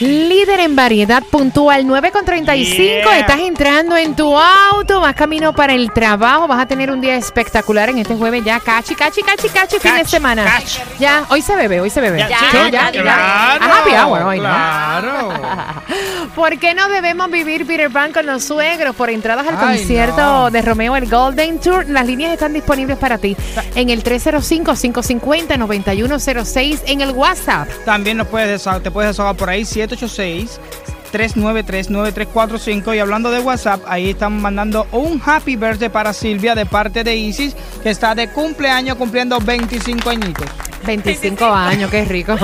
Líder en variedad puntual 9 con 35. Yeah. Estás entrando en tu auto, vas camino para el trabajo. Vas a tener un día espectacular en este jueves ya. Cachi, cachi, cachi, cachi, fin de semana. Ya, hoy se bebe, hoy se bebe. Ya, sí, ya, ya. claro, A happy hour hoy, ¿no? Claro. ¿Por qué no debemos vivir Peter Pan con los suegros? Por entradas al Ay, concierto no. de Romeo el Golden Tour, las líneas están disponibles para ti en el 305-550-9106 en el WhatsApp. También nos puedes te puedes desahogar por ahí 786 393 9345 y hablando de WhatsApp, ahí están mandando un happy birthday para Silvia de parte de Isis que está de cumpleaños cumpliendo 25 añitos. 25 años, qué rico.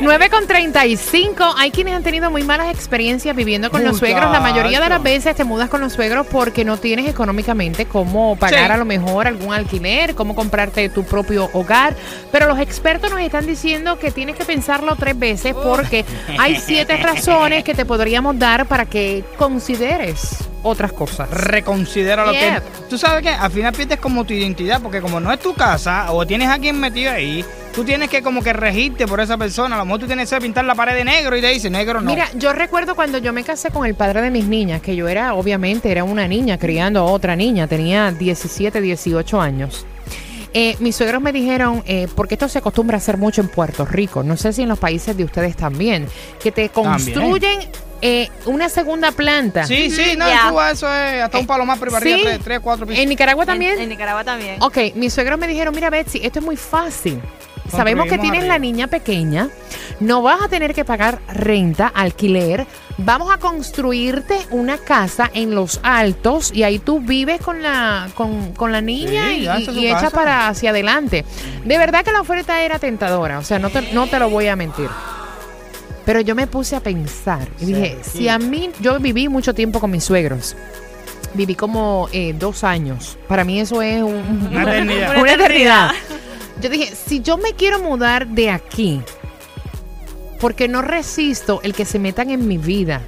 9 con 35. Hay quienes han tenido muy malas experiencias viviendo con los suegros. La mayoría de las veces te mudas con los suegros porque no tienes económicamente cómo pagar Sí. a lo mejor algún alquiler, cómo comprarte tu propio hogar. Pero los expertos nos están diciendo que tienes que pensarlo tres veces porque hay siete razones que te podríamos dar para que consideres otras cosas. Reconsidera lo que... Tú sabes que al final pierdes como tu identidad porque como no es tu casa o tienes a alguien metido ahí, tú tienes que como que regirte por esa persona. A lo mejor tú tienes que pintar la pared de negro y te dice negro no. Mira, yo recuerdo cuando yo me casé con el padre de mis niñas, que yo era, obviamente, era una niña criando a otra niña, tenía 17, 18 años. Eh, mis suegros me dijeron, eh, porque esto se acostumbra a hacer mucho en Puerto Rico, no sé si en los países de ustedes también, que te construyen eh, una segunda planta. Sí, sí, no, en Cuba eso es hasta un palo más arriba, Sí. tres, tres, cuatro pisos. En Nicaragua también. En, en Nicaragua también. Ok, mis suegros me dijeron, mira Betsy, esto es muy fácil. Sabemos que tienes arriba. la niña pequeña, no vas a tener que pagar renta, alquiler, vamos a construirte una casa en los altos y ahí tú vives con la, con, con la niña Sí, y, y echas casa. para hacia adelante. De verdad que la oferta era tentadora, o sea, no te, no te lo voy a mentir. Pero yo me puse a pensar y dije, Sí. si a mí, yo viví mucho tiempo con mis suegros. Viví como eh, dos años. Para mí eso es un- Una eternidad. una eternidad. Yo dije, si yo me quiero mudar de aquí, porque no resisto el que se metan en mi vida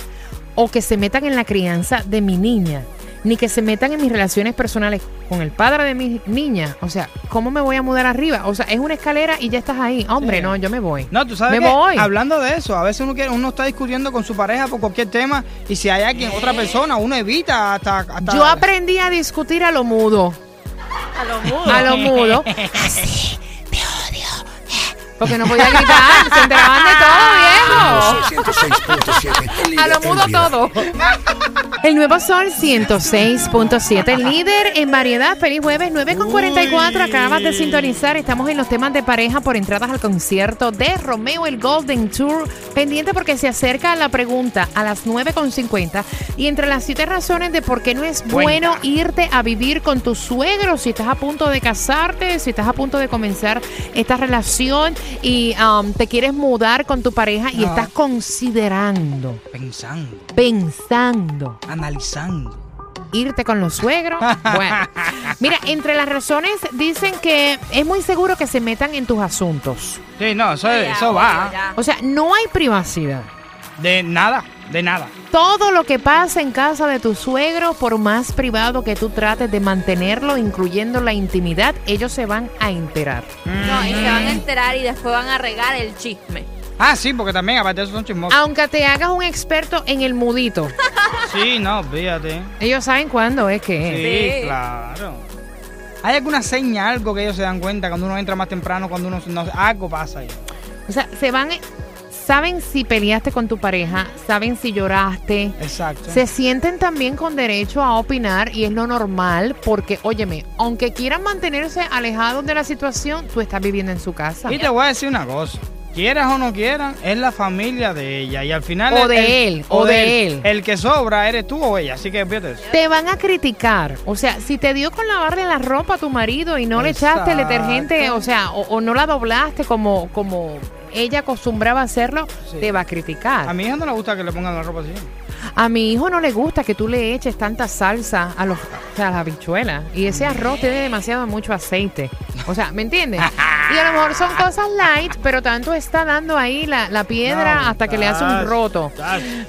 o que se metan en la crianza de mi niña, ni que se metan en mis relaciones personales con el padre de mi niña. O sea, ¿cómo me voy a mudar arriba? O sea, es una escalera y ya estás ahí. Hombre, Sí. no, yo me voy. No, tú sabes me que, voy. hablando de eso, a veces uno quiere, uno está discutiendo con su pareja por cualquier tema y si hay alguien, otra persona, uno evita hasta, hasta Yo aprendí a discutir a lo mudo. A lo mudo. A lo mudo. Así, te odio. Porque no podía gritar, se enteraban de todo, viejo. A lo mudo todo. El nuevo Sol 106.7, líder en variedad. Feliz jueves, 9 con 44. Acabas de sintonizar. Estamos en los temas de pareja por entradas al concierto de Romeo el Golden Tour. Pendiente porque se acerca la pregunta a las 9 con 50. Y entre las siete razones de por qué no es bueno irte a vivir con tu suegro si estás a punto de casarte, si estás a punto de comenzar esta relación y um, te quieres mudar con tu pareja y Ah. estás considerando, pensando, pensando analizando. irte con los suegros. Bueno, mira, entre las razones dicen que es muy seguro que se metan en tus asuntos. Sí, no, eso, Ya, eso va. ya. O sea, no hay privacidad. De nada, de nada. Todo lo que pasa en casa de tu suegro, por más privado que tú trates de mantenerlo, incluyendo la intimidad, ellos se van a enterar. No, y se van a enterar y después van a regar el chisme. Ah, sí, porque también aparte de eso son chismosos. Aunque te hagas un experto en el mudito, Sí, no, fíjate. ellos saben cuándo es que es. Sí, Sí. claro. ¿Hay alguna seña, algo que ellos se dan cuenta cuando uno entra más temprano, cuando uno no, algo pasa ahí? O sea, se van, saben si peleaste con tu pareja, saben si lloraste, Exacto. se sienten también con derecho a opinar y es lo normal porque, óyeme, aunque quieran mantenerse alejados de la situación, tú estás viviendo en su casa. Y te voy a decir una cosa. Quieras o no quieran, es la familia de ella. Y al final. O el- de el- él, o de él. El que sobra eres tú o ella. Así que fíjate eso. Te van a criticar. O sea, si te dio con lavarle la ropa a tu marido y no le echaste el detergente, o sea, o, o no la doblaste como, como ella acostumbraba a hacerlo, Sí. te va a criticar. A mi hija no le gusta que le pongan la ropa así. A mi hijo no le gusta que tú le eches tanta salsa a, los, a las habichuelas. Y ese arroz tiene demasiado mucho aceite. O sea, ¿me entiendes? Y a lo mejor son cosas light, pero tanto está dando ahí la, la piedra No, hasta que le hace un roto.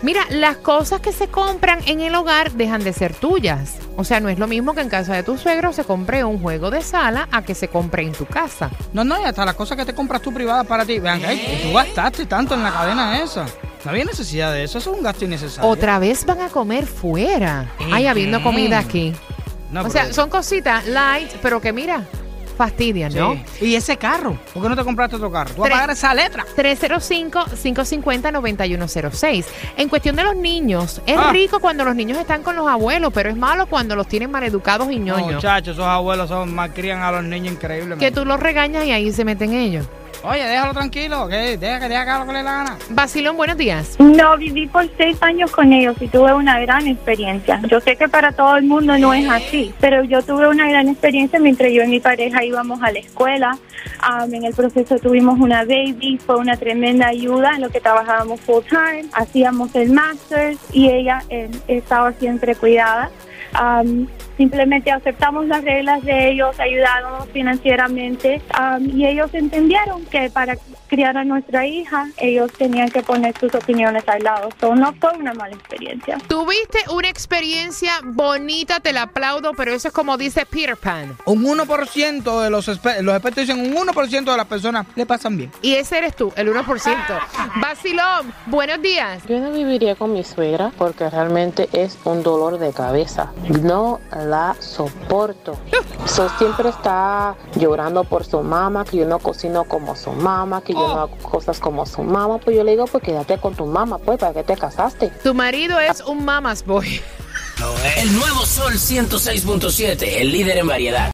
Mira, las cosas que se compran en el hogar dejan de ser tuyas. O sea, no es lo mismo que en casa de tu suegro se compre un juego de sala a que se compre en tu casa. No, no, y hasta las cosas que te compras tú privadas para ti. Vean, ay, tú gastaste tanto en la cadena esa. No había necesidad de eso, eso es un gasto innecesario. Otra vez van a comer fuera. Ay, habiendo comida aquí. No, o pero- sea, son cositas light, pero que mira, fastidian, ¿no? Sí. Y ese carro, ¿por qué no te compraste otro carro? Tú vas a Tres- pagar esa letra. 305-550-9106. En cuestión de los niños, es Ah. rico cuando los niños están con los abuelos, pero es malo cuando los tienen maleducados y ñoños. Muchachos, esos abuelos son malcrían a los niños increíblemente. que tú los regañas y ahí se meten ellos. Oye, déjalo tranquilo, que deja que deja que haga lo que le dé la gana. Basilón, buenos días. No, viví por seis años con ellos y tuve una gran experiencia. Yo sé que para todo el mundo no es así, pero yo tuve una gran experiencia mientras yo y mi pareja íbamos a la escuela. Um, en el proceso tuvimos una baby, fue una tremenda ayuda en lo que trabajábamos full time, hacíamos el master y ella eh, estaba siempre cuidada. Um, simplemente aceptamos las reglas de ellos, ayudábamos financieramente um, y ellos entendieron que para criar a nuestra hija ellos tenían que poner sus opiniones al lado. So, no fue una mala experiencia. Tuviste una experiencia bonita, te la aplaudo, pero eso es como dice Peter Pan. Un 1% de los, espe- los expertos dicen un 1% de las personas le pasan bien. Y ese eres tú, el 1%. Basilón, buenos días. Yo no viviría con mi suegra porque realmente es un dolor de cabeza. No la soporto. So, siempre está llorando por su mamá, que yo no cocino como su mamá, que yo no hago cosas como su mamá. Pues yo le digo, pues quédate con tu mamá, pues, ¿para qué te casaste? Tu marido es un mamas boy. El nuevo Sol 106.7, el líder en variedad.